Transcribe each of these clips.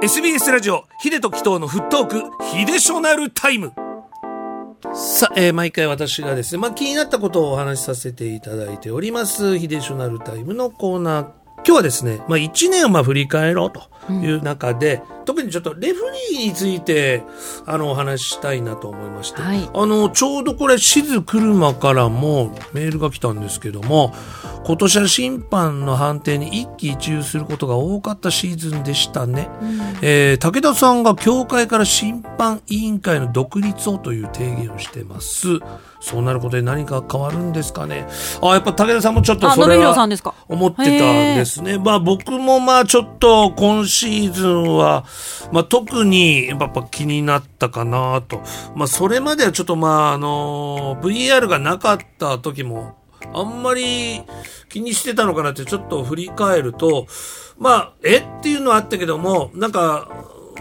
SBS ラジオ秀と紀藤のフットーク秀ショナルタイムさあ、えー毎回私がですね、まあ、気になったことをお話しさせていただいております、ヒデショナルタイムのコーナー。今日はですね、まあ、一年をまあ振り返ろうという中で、特にちょっとレフリーについて、あの、お話ししたいなと思いまして、はいあの、ちょうどこれ、しずくるまからもメールが来たんですけども、今年は審判の判定に一喜一憂することが多かったシーズンでしたね。えー武田さんが協会から審判委員会の独立をという提言をしてます。そうなることで何か変わるんですかね。あ、やっぱ武田さんもちょっとそれはろさんですか。思ってたんですね。まあ僕もまあちょっと今シーズンは、まあ特にやっぱ気になったかなと。まあそれまではちょっとまああの VR がなかった時もあんまり気にしてたのかなってちょっと振り返ると、まあえっていうのはあったけども、なんか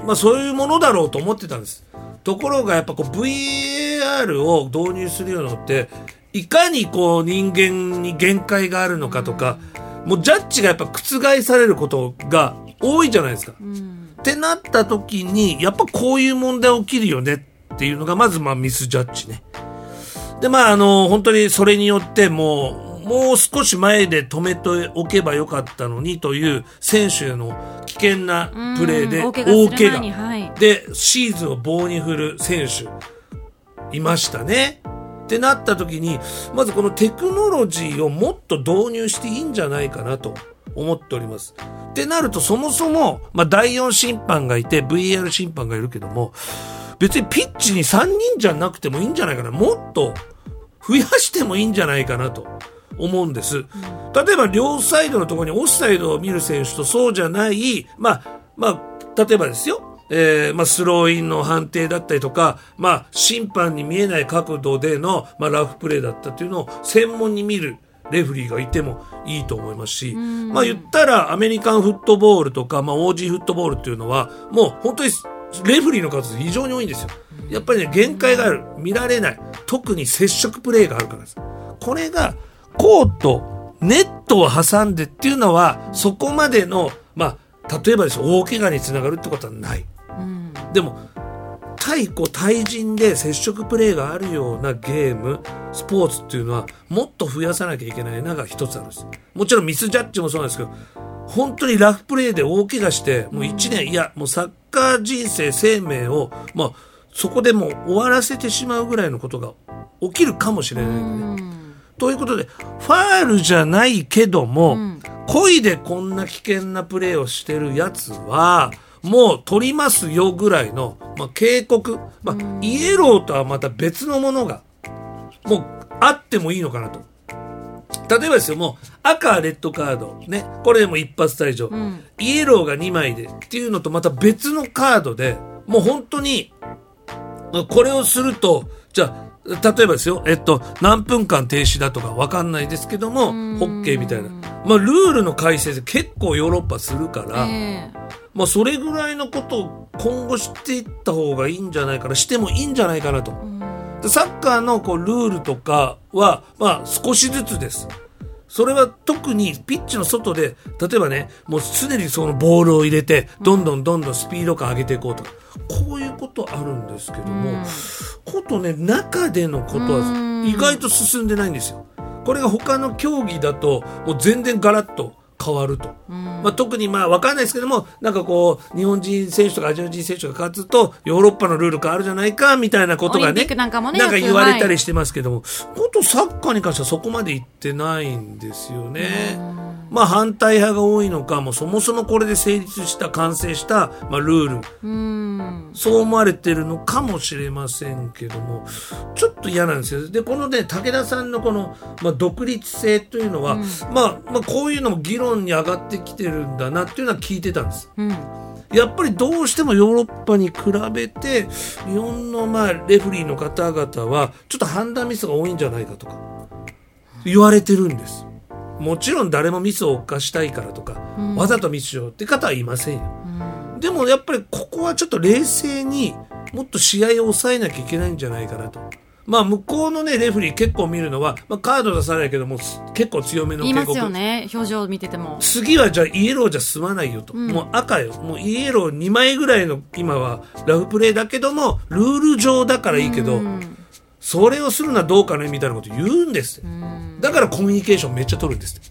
まあそういうものだろうと思ってたんです。ところがやっぱこう VAR を導入するようになって、いかにこう人間に限界があるのかとか、もうジャッジがやっぱ覆されることが多いじゃないですか。ってなった時に、やっぱこういう問題起きるよねっていうのが、まずまあミスジャッジね。で、まああの、本当にそれによってもう、もう少し前で止めておけばよかったのにという選手への危険なプレーでうん大怪我で、シーズンを棒に振る選手、いましたね。ってなった時に、まずこのテクノロジーをもっと導入していいんじゃないかなと思っております。ってなると、そもそも、まあ、第4審判がいて、VR 審判がいるけども、別にピッチに3人じゃなくてもいいんじゃないかな。もっと増やしてもいいんじゃないかなと思うんです。例えば両サイドのところにオフサイドを見る選手とそうじゃない、まあ、まあ、例えばですよ。えーまあ、スローインの判定だったりとか、まあ、審判に見えない角度での、まあ、ラフプレーだったっていうのを専門に見るレフリーがいてもいいと思いますし、まあ言ったらアメリカンフットボールとか、まあ OG フットボールっていうのは、もう本当にレフリーの数非常に多いんですよ。やっぱりね、限界がある。見られない。特に接触プレーがあるからです。これが、コート、ネットを挟んでっていうのは、そこまでの、まあ、例えばですよ、大怪我につながるってことはない。でも、対こう対人で接触プレーがあるようなゲーム、スポーツっていうのはもっと増やさなきゃいけないなが一つあるんです。もちろんミスジャッジもそうなんですけど、本当にラフプレーで大怪我して、もう1年、いや、もうサッカー人生、生命を、まあ、そこでもう終わらせてしまうぐらいのことが起きるかもしれない。ので、ということで、ファールじゃないけども、故意でこんな危険なプレーをしてるやつは、もう取りますよぐらいの、まあ、警告、まあ、イエローとはまた別のものが、もうあってもいいのかなと。例えばですよ、もう赤、レッドカード、ね、これでも一発退場、イエローが2枚でっていうのとまた別のカードで、もう本当に、これをすると、じゃあ、例えばですよ、えっと、何分間停止だとかわかんないですけども、ホッケーみたいな。まあ、ルールの改正で結構ヨーロッパするから、えまあ、それぐらいのことを今後していった方がいいんじゃないかな、してもいいんじゃないかなと。でサッカーのこうルールとかは、まあ、少しずつです。それは特にピッチの外で、例えばね、もう常にそのボールを入れて、どんどんどんどんスピード感上げていこうとか、こういうことあるんですけども、ことね、中でのことは意外と進んでないんですよ。これが他の競技だと、もう全然ガラッと変わると。まあ、特にまあ分かんないですけども、なんかこう、日本人選手とかアジア人選手が勝つと、ヨーロッパのルール変わるじゃないか、みたいなことがね、なんか言われたりしてますけども、ことサッカーに関してはそこまで言ってないんですよね。まあ反対派が多いのか、もうそもそもこれで成立した、完成した、まあルール。そう思われてるのかもしれませんけども、ちょっと嫌なんですよ。で、このね、武田さんのこの、まあ、独立性というのは、まあ、まあ、こういうのも議論に上がってきてるんだなっていうのは聞いてたんです。やっぱりどうしてもヨーロッパに比べて、日本のまあ、レフリーの方々は、ちょっと判断ミスが多いんじゃないかとか、言われてるんです。もちろん誰もミスを犯したいからとか、わざとミスしようって方はいませんよ。でもやっぱりここはちょっと冷静にもっと試合を抑えなきゃいけないんじゃないかなと。まあ向こうのねレフェリー結構見るのは、まあ、カード出さないけどもす結構強めの言います警告よね表情見てても。次はじゃあイエローじゃ済まないよと、うん。もう赤よ。もうイエロー2枚ぐらいの今はラフプレーだけどもルール上だからいいけど、うんそれをするのはどうかねみたいなこと言うんです。だからコミュニケーションめっちゃ取るんですって。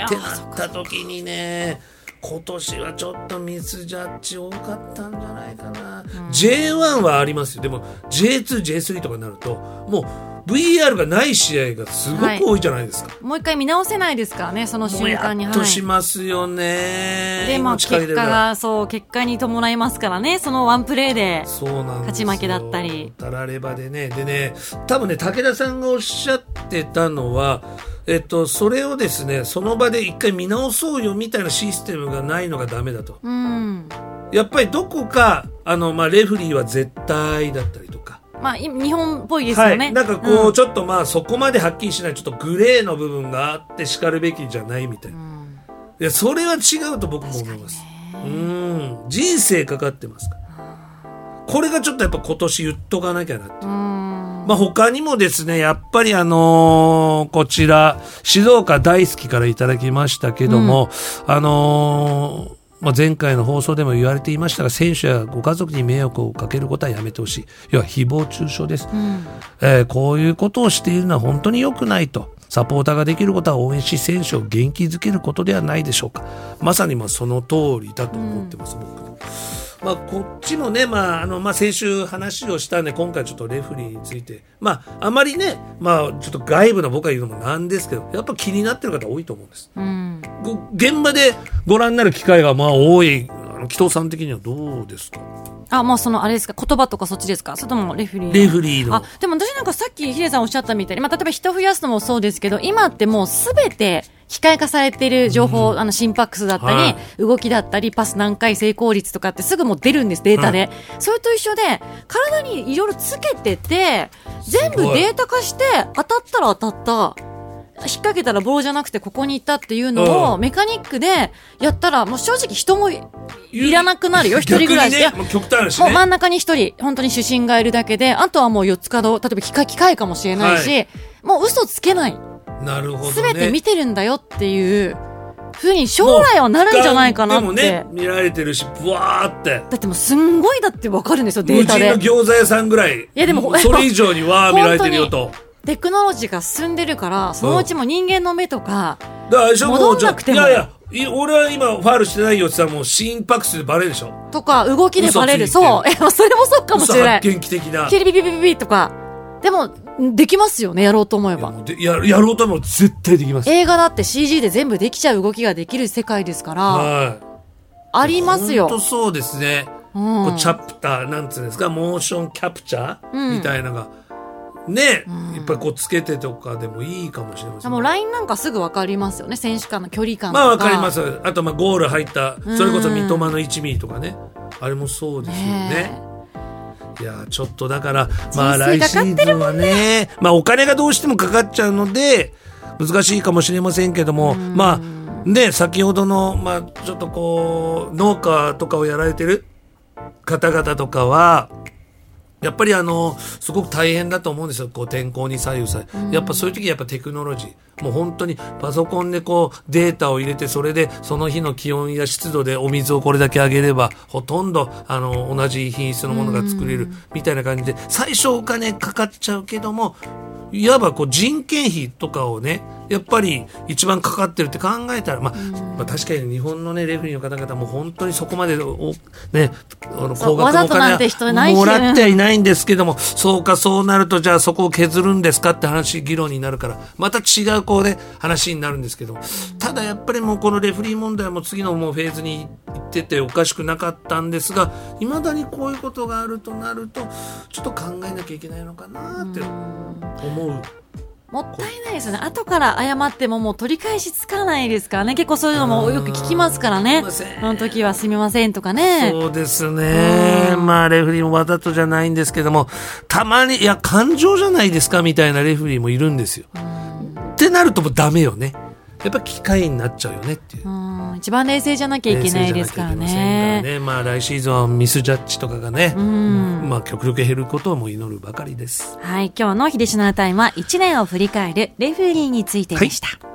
なった時にね今年はちょっとミスジャッジ多かったんじゃないかな、J1 はありますよ。でも J2J3 とかになるともう VR がない試合がすごく多いじゃないですか、もう一回見直せないですからねその瞬間に。っとしますよね、でまあ結果がそう結果に伴いますからねそのワンプレーで。勝ち負けだったり。たらればでね。でね多分ね武田さんがおっしゃってたのはえっと、それをですねその場で一回見直そうよみたいなシステムがないのがダメだと。うん。やっぱりどこかあの、まあ、レフリーは絶対だったりまあい日本っぽいですはい、よね、なんかこう、うん。ちょっとまあそこまではっきりしないちょっとグレーの部分があってしかるべきじゃないみたいな、うん。いやそれは違うと僕も思います。うん。人生かかってますから。これがちょっとやっぱ今年言っとかなきゃなって。うん。まあ、他にもですね、やっぱりあのーこちら、静岡大好きからいただきましたけども、あのーまあ、前回の放送でも言われていましたが、選手やご家族に迷惑をかけることはやめてほしい。要は誹謗中傷です。うんえーこういうことをしているのは本当に良くないと。サポーターができることは応援し、選手を元気づけることではないでしょうか。まさにまあその通りだと思ってます、僕ね。まあ、こっちもね、まあ、あの、まあ、先週話をしたんで、今回ちょっとレフェリーについて、まあ、あまりね、まあ、ちょっと外部の僕が言うのもなんですけど、やっぱ気になってる方多いと思うんです。うん。ご現場でご覧になる機会がまあ多い、あの、紀藤さん的にはどうですか？あもうそのあれですか言葉とかそっちですか？それともレフェリーの？レフェリーの。あ。でも私なんかさっきヒデさんおっしゃったみたいに、まあ、例えば人増やすのもそうですけど今ってもうすべて機械化されている情報、あの心拍数だったり、はい。動きだったりパス何回成功率とかってすぐもう出るんですデータで、それと一緒で体にいろいろつけてて全部データ化して当たったら当たった。引っ掛けたらボールじゃなくてここに行ったっていうのをうん。メカニックでやったらもう正直人もいいらなくなるよ。一人ぐらいで。いや極端だしね。もう真ん中に一人、本当に主審がいるだけで、あとはもう四つ角、例えば機械、機械かもしれないし、はもう嘘つけない。なるほどね。すべて見てるんだよっていう、ふうに将来はなるんじゃないかなって。でもね、見られてるし、ブワーって。だってもうすんごいだってわかるんですよ、デ無ータで。人の餃子屋さんぐらい。やでもそれ以上にわー見られてるよと。テクノロジーが進んでるから、そのうちも人間の目とか、戻んなくてもいやいや、い俺は今ファールしてないよって言ったらもう心拍数でバレるでしょとか、動きでバレる。そう。え、それもそうかもしれない嘘。発見器的な。キリビビビビビとか。でも、できますよね、やろうと思えば。いやややろうとも絶対できます。映画だって CG で全部できちゃう動きができる世界ですから、はい。ありますよ。本当そうですね。うんこうチャプター、なんつうんですか、モーションキャプチャー、うんみたいなのが、ね、いっぱいこうつけてとかでもいいかもしれません。もう LINE なんかすぐ分かりますよね。選手間の距離感とか。まあわかります。あとまあゴール入った、それこそ三笘の1ミリとかね。あれもそうですよねね。いやーちょっとだから、まあ来シーズンはね、まあお金がどうしてもかかっちゃうので、難しいかもしれませんけども、まあ、ね、先ほどの、まあちょっとこう、農家とかをやられてる方々とかは、やっぱりあの、すごく大変だと思うんですよ。こう天候に左右され。やっぱそういう時やっぱテクノロジー。もう本当にパソコンでこうデータを入れて、それでその日の気温や湿度でお水をこれだけあげれば、ほとんどあの、同じ品質のものが作れるみたいな感じで、最初お金かかっちゃうけども、いわばこう人件費とかをね、やっぱり一番かかってるって考えたら、まあ、まあ確かに日本のね、レフェリーの方々も本当にそこまでお、ね、あの、高額のお金はもらってはいないんですけども、そうかそうなるとじゃあそこを削るんですかって話、議論になるから、また違うこうね、話になるんですけど、ただやっぱりもうこのレフェリー問題も次のもうフェーズに行ってておかしくなかったんですが、未だにこういうことがあるとなると、ちょっと考えなきゃいけないのかなって思う。もったいないですよね。後から謝ってももう取り返しつかないですからね。結構そういうのもよく聞きますからね。その時はすみませんとかね。そうですね。まあ、レフェリーもわざとじゃないんですけども、たまに、いや、感情じゃないですかみたいなレフェリーもいるんですよ。ってなるともうダメよね。やっぱ機械になっちゃうよねっていう。うん一番冷静じゃなきゃいけないですから冷静じゃなきゃいけませんからね。ね。まあ来シーズンはミスジャッジとかがね、んまあ極力減ることをも祈るばかりです。はい、今日の秀島のタイムは1年を振り返るレフェリーについてでした。